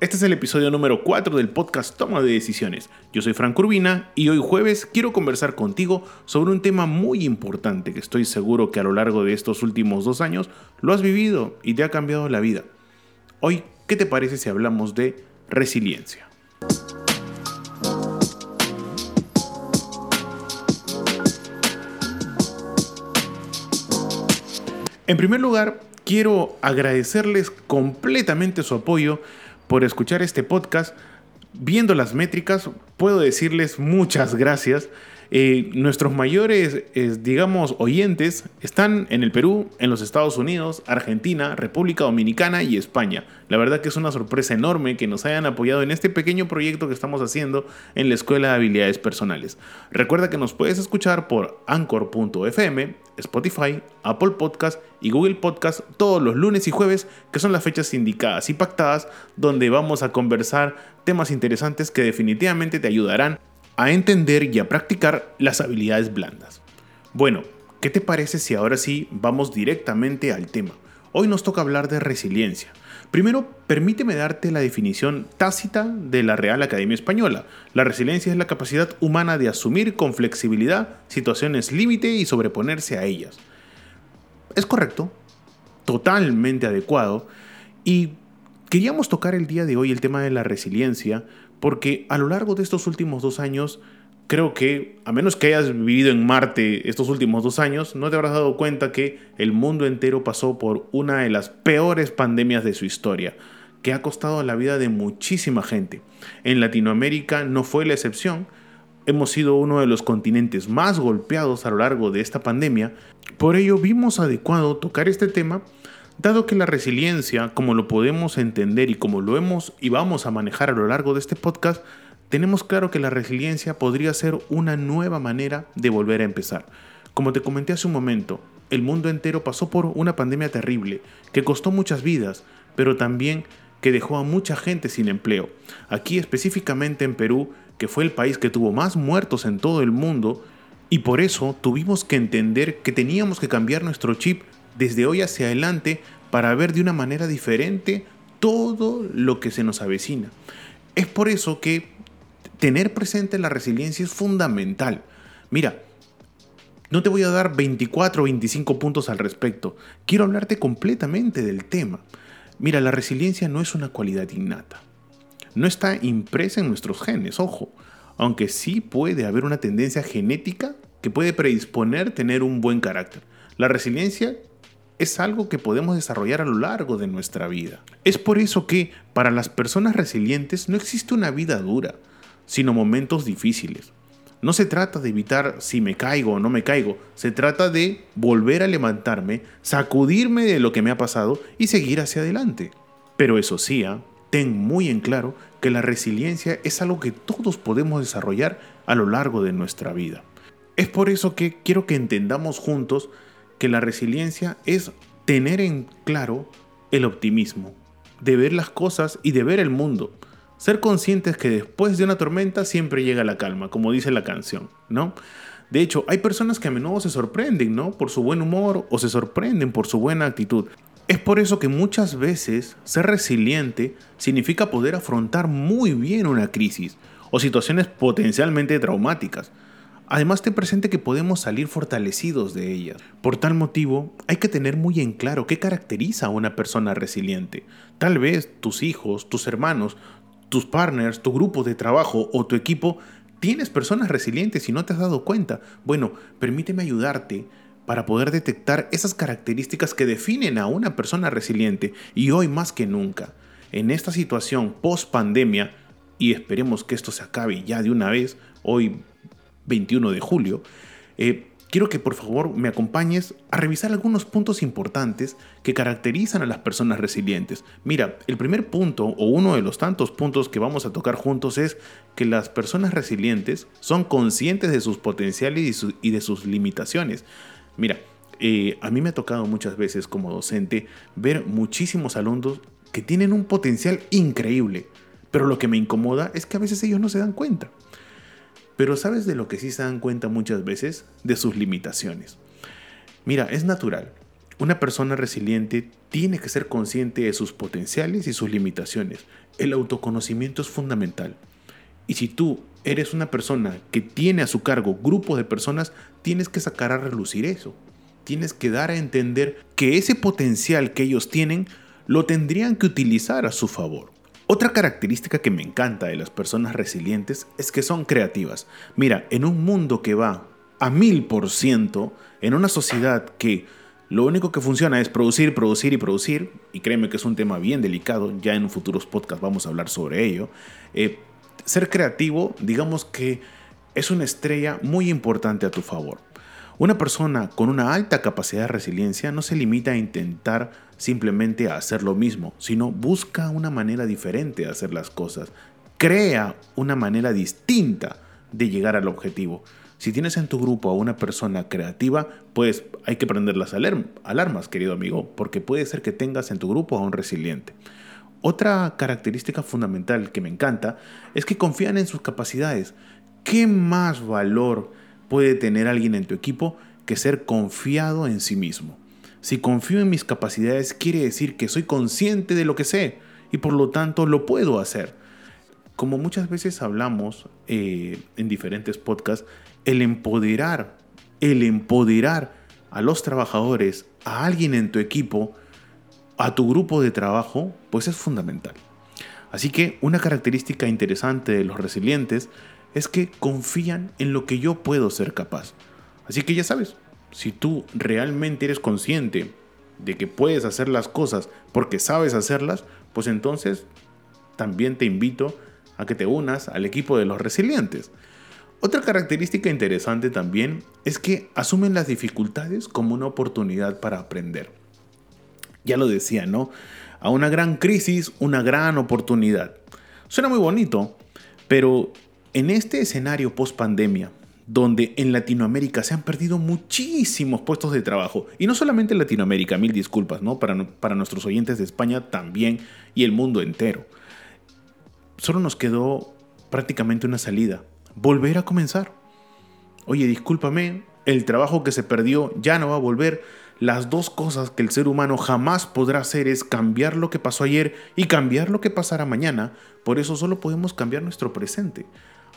Este es el episodio número 4 del podcast Toma de Decisiones. Yo soy Frank Urbina y hoy jueves quiero conversar contigo sobre un tema muy importante que estoy seguro que a lo largo de estos últimos dos años lo has vivido y te ha cambiado la vida. Hoy, ¿qué te parece si hablamos de resiliencia? En primer lugar, quiero agradecerles completamente su apoyo por escuchar este podcast. Viendo las métricas, puedo decirles muchas gracias. Eh, nuestros mayores, digamos, oyentes están en el Perú, en los Estados Unidos, Argentina, República Dominicana y España. La verdad que es una sorpresa enorme que nos hayan apoyado en este pequeño proyecto que estamos haciendo en la Escuela de Habilidades Personales. Recuerda que nos puedes escuchar por anchor.fm, Spotify, Apple Podcast y Google Podcast todos los lunes y jueves, que son las fechas indicadas y pactadas, donde vamos a conversar temas interesantes que definitivamente te ayudarán a entender y a practicar las habilidades blandas. Bueno, ¿qué te parece si ahora sí vamos directamente al tema? Hoy nos toca hablar de resiliencia. Primero, permíteme darte la definición tácita de la Real Academia Española. La resiliencia es la capacidad humana de asumir con flexibilidad situaciones límite y sobreponerse a ellas. Es correcto, totalmente adecuado, y queríamos tocar el día de hoy el tema de la resiliencia porque a lo largo de estos últimos dos años, creo que, a menos que hayas vivido en Marte estos últimos dos años, no te habrás dado cuenta que el mundo entero pasó por una de las peores pandemias de su historia, que ha costado la vida de muchísima gente. En Latinoamérica no fue la excepción. Hemos sido uno de los continentes más golpeados a lo largo de esta pandemia. Por ello vimos adecuado tocar este tema Dado que la resiliencia, como lo podemos entender y como lo hemos y vamos a manejar a lo largo de este podcast, tenemos claro que la resiliencia podría ser una nueva manera de volver a empezar. Como te comenté hace un momento, el mundo entero pasó por una pandemia terrible que costó muchas vidas, pero también que dejó a mucha gente sin empleo. Aquí específicamente en Perú, que fue el país que tuvo más muertos en todo el mundo, y por eso tuvimos que entender que teníamos que cambiar nuestro chip desde hoy hacia adelante para ver de una manera diferente todo lo que se nos avecina. Es por eso que tener presente la resiliencia es fundamental. Mira, no te voy a dar 24 o 25 puntos al respecto. Quiero hablarte completamente del tema. Mira, la resiliencia no es una cualidad innata. No está impresa en nuestros genes, ojo. Aunque sí puede haber una tendencia genética que puede predisponer tener un buen carácter. La resiliencia es algo que podemos desarrollar a lo largo de nuestra vida. Es por eso que para las personas resilientes no existe una vida dura, sino momentos difíciles. No se trata de evitar si me caigo o no me caigo, se trata de volver a levantarme, sacudirme de lo que me ha pasado y seguir hacia adelante. Pero eso sí, ¿ah? ten muy en claro que la resiliencia es algo que todos podemos desarrollar a lo largo de nuestra vida. Es por eso que quiero que entendamos juntos que la resiliencia es tener en claro el optimismo, de ver las cosas y de ver el mundo. Ser conscientes que después de una tormenta siempre llega la calma, como dice la canción, ¿no? De hecho, hay personas que a menudo se sorprenden, ¿no? Por su buen humor o se sorprenden por su buena actitud. Es por eso que muchas veces ser resiliente significa poder afrontar muy bien una crisis o situaciones potencialmente traumáticas. Además, te presente que podemos salir fortalecidos de ellas. Por tal motivo, hay que tener muy en claro qué caracteriza a una persona resiliente. Tal vez tus hijos, tus hermanos, tus partners, tu grupo de trabajo o tu equipo tienes personas resilientes y no te has dado cuenta. Bueno, permíteme ayudarte para poder detectar esas características que definen a una persona resiliente y hoy más que nunca. En esta situación post pandemia, y esperemos que esto se acabe ya de una vez, hoy 21 de julio, eh, quiero que por favor me acompañes a revisar algunos puntos importantes que caracterizan a las personas resilientes. Mira, el primer punto o uno de los tantos puntos que vamos a tocar juntos es que las personas resilientes son conscientes de sus potenciales y, de sus limitaciones. Mira, eh, a mí me ha tocado muchas veces como docente ver muchísimos alumnos que tienen un potencial increíble, pero lo que me incomoda es que a veces ellos no se dan cuenta. Pero ¿sabes de lo que sí se dan cuenta muchas veces? De sus limitaciones. Mira, es natural. Una persona resiliente tiene que ser consciente de sus potenciales y sus limitaciones. El autoconocimiento es fundamental. Y si tú eres una persona que tiene a su cargo grupos de personas, tienes que sacar a relucir eso. Tienes que dar a entender que ese potencial que ellos tienen lo tendrían que utilizar a su favor. Otra característica que me encanta de las personas resilientes es que son creativas. Mira, en un mundo que va a mil por ciento, en una sociedad que lo único que funciona es producir, producir y producir, y créeme que es un tema bien delicado, ya en futuros podcasts vamos a hablar sobre ello, eh, ser creativo, digamos que es una estrella muy importante a tu favor. Una persona con una alta capacidad de resiliencia no se limita a intentar simplemente hacer lo mismo, sino busca una manera diferente de hacer las cosas. Crea una manera distinta de llegar al objetivo. Si tienes en tu grupo a una persona creativa, pues hay que prender las alarmas, querido amigo, porque puede ser que tengas en tu grupo a un resiliente. Otra característica fundamental que me encanta es que confían en sus capacidades. ¿Qué más valor puede tener alguien en tu equipo que ser confiado en sí mismo. Si confío en mis capacidades quiere decir que soy consciente de lo que sé y por lo tanto lo puedo hacer. Como muchas veces hablamos eh, en diferentes podcasts, el empoderar, el empoderar a los trabajadores, a alguien en tu equipo, a tu grupo de trabajo, pues es fundamental. Así que una característica interesante de los resilientes es que confían en lo que yo puedo ser capaz. Así que ya sabes, si tú realmente eres consciente de que puedes hacer las cosas porque sabes hacerlas, pues entonces también te invito a que te unas al equipo de los resilientes. Otra característica interesante también es que asumen las dificultades como una oportunidad para aprender. Ya lo decía, ¿no? A una gran crisis, una gran oportunidad. Suena muy bonito, pero en este escenario post pandemia, donde en Latinoamérica se han perdido muchísimos puestos de trabajo, y no solamente en Latinoamérica, mil disculpas, ¿no? Para, para nuestros oyentes de España también y el mundo entero. Solo nos quedó prácticamente una salida, volver a comenzar. Oye, discúlpame, el trabajo que se perdió ya no va a volver. Las dos cosas que el ser humano jamás podrá hacer es cambiar lo que pasó ayer y cambiar lo que pasará mañana. Por eso solo podemos cambiar nuestro presente.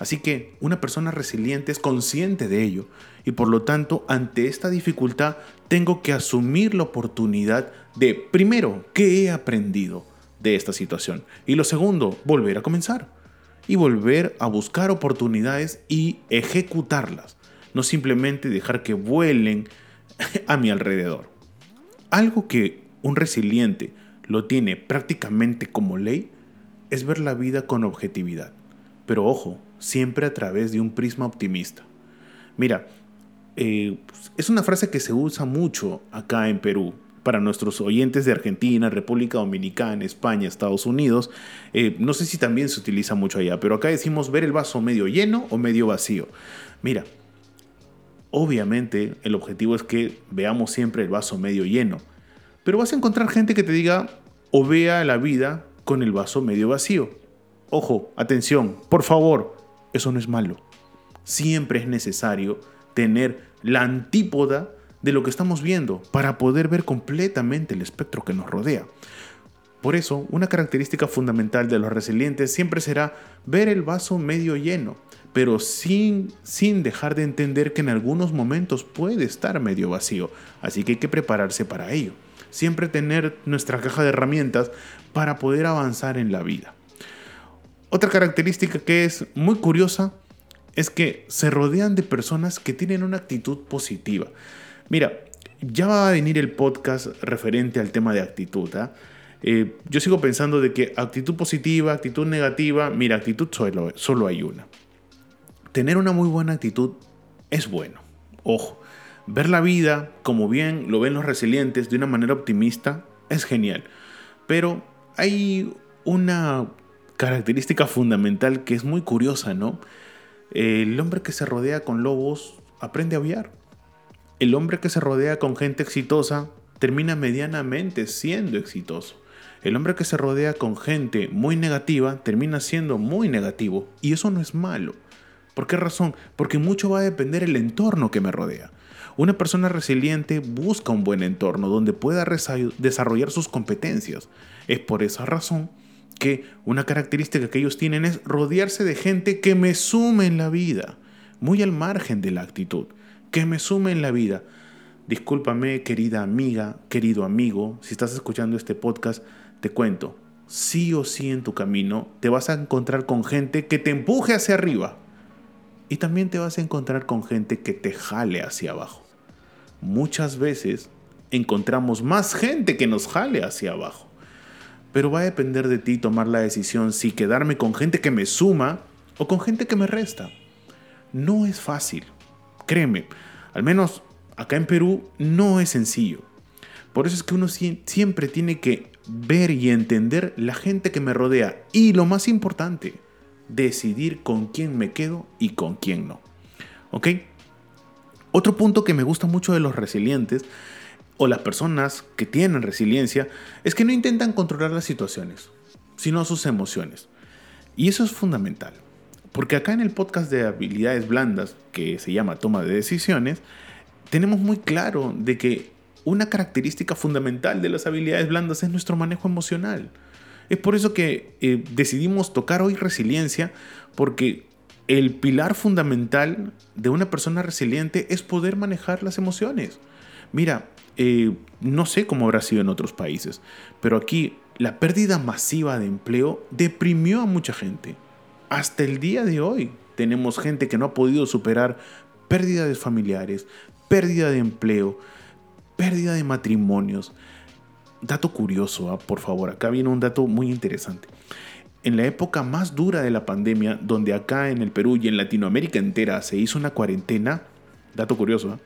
Así que una persona resiliente es consciente de ello y por lo tanto ante esta dificultad tengo que asumir la oportunidad de, primero, ¿qué he aprendido de esta situación? Y lo segundo, volver a comenzar y volver a buscar oportunidades y ejecutarlas, no simplemente dejar que vuelen a mi alrededor. Algo que un resiliente lo tiene prácticamente como ley es ver la vida con objetividad. Pero ojo, siempre a través de un prisma optimista. Mira, eh, es una frase que se usa mucho acá en Perú. Para nuestros oyentes de Argentina, República Dominicana, España, Estados Unidos, eh, no sé si también se utiliza mucho allá, pero acá decimos ver el vaso medio lleno o medio vacío. Mira, obviamente el objetivo es que veamos siempre el vaso medio lleno, pero vas a encontrar gente que te diga o vea la vida con el vaso medio vacío. Ojo, atención, por favor, eso no es malo. Siempre es necesario tener la antípoda de lo que estamos viendo para poder ver completamente el espectro que nos rodea. Por eso, una característica fundamental de los resilientes siempre será ver el vaso medio lleno, pero sin, sin dejar de entender que en algunos momentos puede estar medio vacío, así que hay que prepararse para ello. Siempre tener nuestra caja de herramientas para poder avanzar en la vida. Otra característica que es muy curiosa es que se rodean de personas que tienen una actitud positiva. Mira, ya va a venir el podcast referente al tema de actitud. ¿ah? Eh, yo sigo pensando de que actitud positiva, actitud negativa, mira, actitud solo, solo hay una. Tener una muy buena actitud es bueno. Ojo, Ver la vida, como bien lo ven los resilientes, de una manera optimista, es genial. Pero hay una característica fundamental que es muy curiosa, ¿no? El hombre que se rodea con lobos aprende a aviar. El hombre que se rodea con gente exitosa termina medianamente siendo exitoso. El hombre que se rodea con gente muy negativa termina siendo muy negativo. Y eso no es malo. ¿Por qué razón? Porque mucho va a depender el entorno que me rodea. Una persona resiliente busca un buen entorno donde pueda desarrollar sus competencias. Es por esa razón que una característica que ellos tienen es rodearse de gente que me sume en la vida, muy al margen de la actitud, que me sume en la vida. Discúlpame, querida amiga, querido amigo, si estás escuchando este podcast, te cuento, sí o sí en tu camino te vas a encontrar con gente que te empuje hacia arriba y también te vas a encontrar con gente que te jale hacia abajo. Muchas veces encontramos más gente que nos jale hacia abajo. Pero va a depender de ti tomar la decisión si quedarme con gente que me suma o con gente que me resta. No es fácil. Créeme, al menos acá en Perú no es sencillo. Por eso es que uno siempre tiene que ver y entender la gente que me rodea. Y lo más importante, decidir con quién me quedo y con quién no. ¿Ok? Otro punto que me gusta mucho de los resilientes o las personas que tienen resiliencia es que no intentan controlar las situaciones, sino sus emociones. Y eso es fundamental, porque acá en el podcast de habilidades blandas, que se llama toma de decisiones, tenemos muy claro de que una característica fundamental de las habilidades blandas es nuestro manejo emocional. Es por eso que eh, decidimos tocar hoy resiliencia, porque el pilar fundamental de una persona resiliente es poder manejar las emociones. Mira, eh, no sé cómo habrá sido en otros países, pero aquí la pérdida masiva de empleo deprimió a mucha gente. Hasta el día de hoy tenemos gente que no ha podido superar pérdidas familiares, pérdida de empleo, pérdida de matrimonios. Dato curioso, ¿ah? por favor, acá viene un dato muy interesante. En la época más dura de la pandemia, donde acá en el Perú y en Latinoamérica entera se hizo una cuarentena, dato curioso, ¿ah?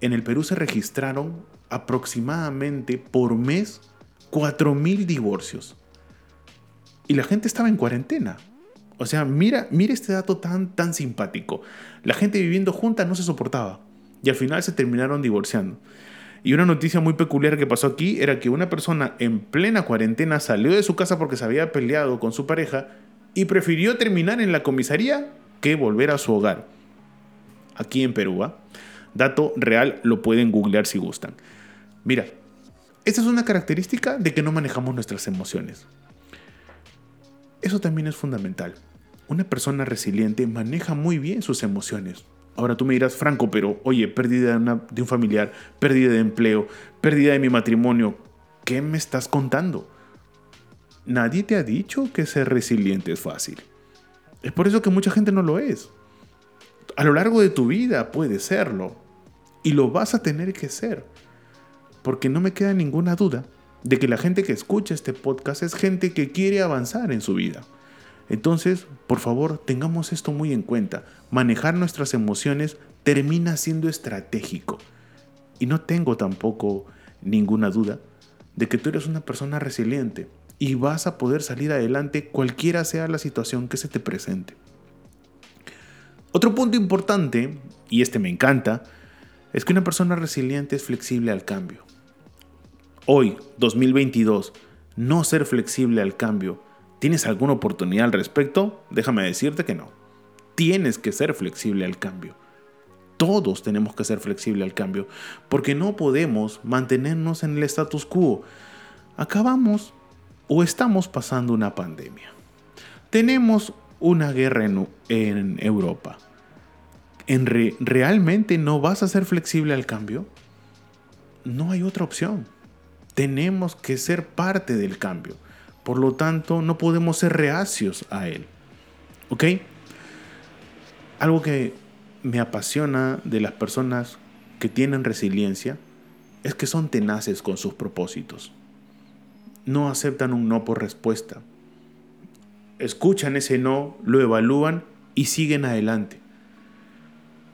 En el Perú se registraron aproximadamente por mes 4.000 divorcios. Y la gente estaba en cuarentena. O sea, mira, mira este dato tan, tan simpático. La gente viviendo junta no se soportaba. Y al final se terminaron divorciando. Y una noticia muy peculiar que pasó aquí era que una persona en plena cuarentena salió de su casa porque se había peleado con su pareja y prefirió terminar en la comisaría que volver a su hogar. Aquí en Perú. ¿ah? Dato real, lo pueden googlear si gustan. Mira, esta es una característica de que no manejamos nuestras emociones. Eso también es fundamental. Una persona resiliente maneja muy bien sus emociones. Ahora tú me dirás, Franco, pero oye, pérdida de, de, un familiar, pérdida de empleo, pérdida de mi matrimonio, ¿qué me estás contando? Nadie te ha dicho que ser resiliente es fácil. Es por eso que mucha gente no lo es. A lo largo de tu vida puede serlo. Y lo vas a tener que ser porque no me queda ninguna duda de que la gente que escucha este podcast es gente que quiere avanzar en su vida. Entonces, por favor, tengamos esto muy en cuenta. Manejar nuestras emociones termina siendo estratégico. Y no tengo tampoco ninguna duda de que tú eres una persona resiliente y vas a poder salir adelante cualquiera sea la situación que se te presente. Otro punto importante, y este me encanta, es que una persona resiliente es flexible al cambio hoy, 2022, no ser flexible al cambio, ¿tienes alguna oportunidad al respecto? Déjame decirte que no. Tienes que ser flexible al cambio. Todos tenemos que ser flexible al cambio, porque no podemos mantenernos en el status quo. Acabamos o estamos pasando una pandemia. Tenemos una guerra en, Europa. ¿En ¿Realmente no vas a ser flexible al cambio? No hay otra opción tenemos que ser parte del cambio. Por lo tanto, no podemos ser reacios a él. ¿Ok? Algo que me apasiona de las personas que tienen resiliencia es que son tenaces con sus propósitos. No aceptan un no por respuesta. Escuchan ese no, lo evalúan y siguen adelante.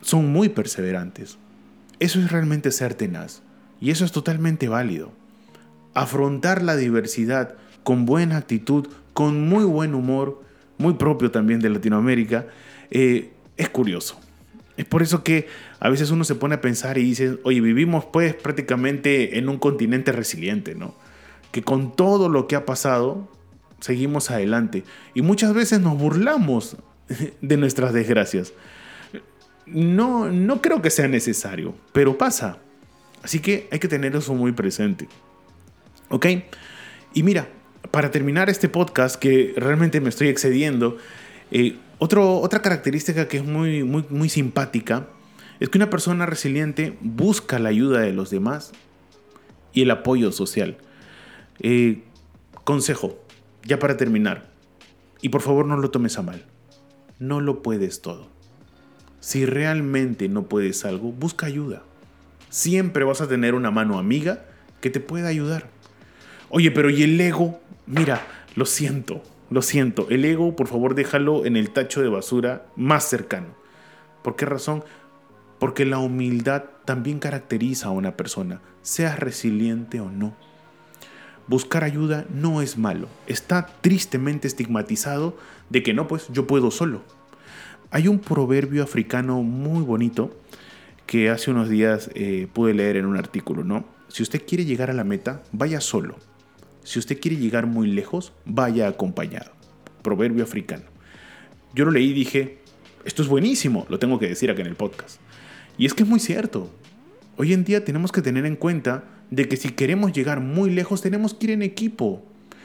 Son muy perseverantes. Eso es realmente ser tenaz. Y eso es totalmente válido. Afrontar la diversidad con buena actitud, con muy buen humor, muy propio también de Latinoamérica, eh, es curioso. Es por eso que a veces uno se pone a pensar y dice, oye, vivimos pues prácticamente en un continente resiliente, ¿no? Que con todo lo que ha pasado, seguimos adelante. Y muchas veces nos burlamos de nuestras desgracias. No, no creo que sea necesario, pero pasa. Así que hay que tener eso muy presente. ¿Ok? Y mira, para terminar este podcast, que realmente me estoy excediendo, eh, otra característica que es muy, muy, muy simpática es que una persona resiliente busca la ayuda de los demás y el apoyo social. Eh, consejo, ya para terminar, y por favor no lo tomes a mal, no lo puedes todo. Si realmente no puedes algo, busca ayuda. Siempre vas a tener una mano amiga que te pueda ayudar. Oye, pero ¿y el ego? Mira, lo siento, lo siento. El ego, por favor, déjalo en el tacho de basura más cercano. ¿Por qué razón? Porque la humildad también caracteriza a una persona, seas resiliente o no. Buscar ayuda no es malo. Está tristemente estigmatizado de que no, pues yo puedo solo. Hay un proverbio africano muy bonito que hace unos días eh, pude leer en un artículo, ¿no? Si usted quiere llegar a la meta, vaya solo. Si usted quiere llegar muy lejos, vaya acompañado. Proverbio africano. Yo lo leí y dije, esto es buenísimo, lo tengo que decir acá en el podcast. Y es que es muy cierto. Hoy en día tenemos que tener en cuenta de que si queremos llegar muy lejos tenemos que ir en equipo.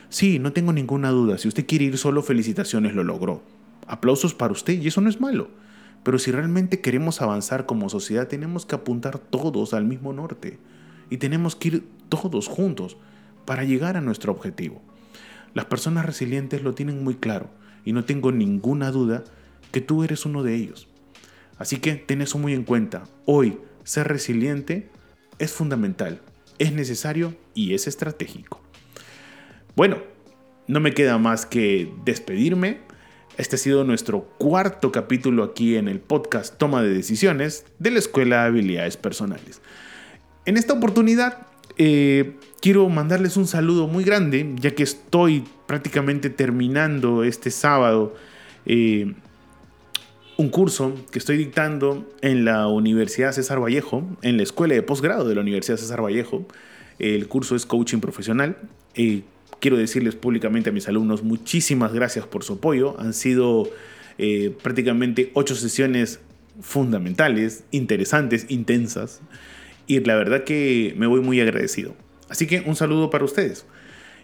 Sí, no tengo ninguna duda, si usted quiere ir solo, felicitaciones, lo logró. Aplausos para usted y eso no es malo. Pero si realmente queremos avanzar como sociedad, tenemos que apuntar todos al mismo norte. Y tenemos que ir todos juntos para llegar a nuestro objetivo. Las personas resilientes lo tienen muy claro y no tengo ninguna duda que tú eres uno de ellos. Así que ten eso muy en cuenta. Hoy, ser resiliente es fundamental, es necesario y es estratégico. Bueno, no me queda más que despedirme este ha sido nuestro cuarto capítulo aquí en el podcast Toma de Decisiones de la Escuela de Habilidades Personales. En esta oportunidad eh, quiero mandarles un saludo muy grande, ya que estoy prácticamente terminando este sábado eh, un curso que estoy dictando en la Universidad César Vallejo, en la Escuela de Posgrado de la Universidad César Vallejo. El curso es Coaching Profesional. Eh, quiero decirles públicamente a mis alumnos muchísimas gracias por su apoyo. Han sido eh, prácticamente ocho sesiones fundamentales, interesantes, intensas. Y la verdad que me voy muy agradecido. Así que un saludo para ustedes.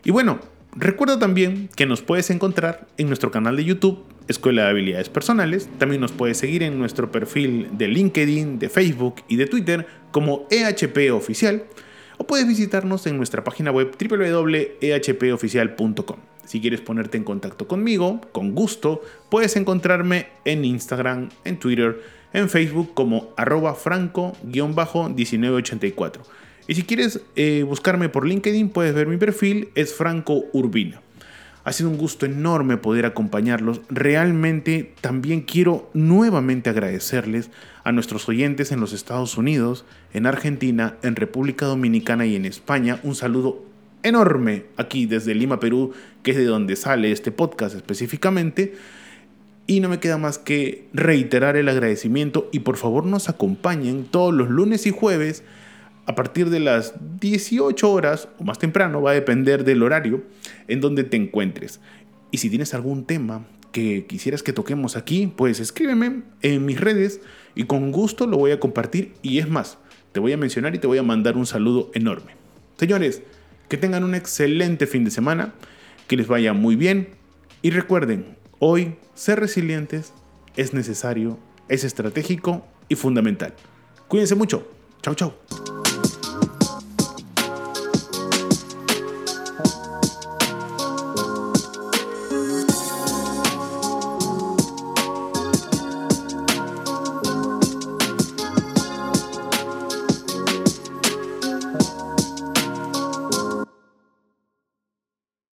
Y bueno, recuerda también que nos puedes encontrar en nuestro canal de YouTube, Escuela de Habilidades Personales. También nos puedes seguir en nuestro perfil de LinkedIn, de Facebook y de Twitter como EHP Oficial o puedes visitarnos en nuestra página web www.ehpoficial.com. Si quieres ponerte en contacto conmigo, con gusto, puedes encontrarme en Instagram, en Twitter, en Facebook como arroba franco-1984. Y si quieres eh, buscarme por LinkedIn, puedes ver mi perfil, es Franco Urbina. Ha sido un gusto enorme poder acompañarlos. Realmente también quiero nuevamente agradecerles a nuestros oyentes en los Estados Unidos, en Argentina, en República Dominicana y en España. Un saludo enorme aquí desde Lima, Perú, que es de donde sale este podcast específicamente. Y no me queda más que reiterar el agradecimiento y por favor nos acompañen todos los lunes y jueves a partir de las 18 horas o más temprano, va a depender del horario en donde te encuentres. Y si tienes algún tema que quisieras que toquemos aquí, pues escríbeme en mis redes y con gusto lo voy a compartir y es más, te voy a mencionar y te voy a mandar un saludo enorme. Señores, que tengan un excelente fin de semana, que les vaya muy bien y recuerden, hoy ser resilientes es necesario, es estratégico y fundamental. Cuídense mucho. Chao, chao.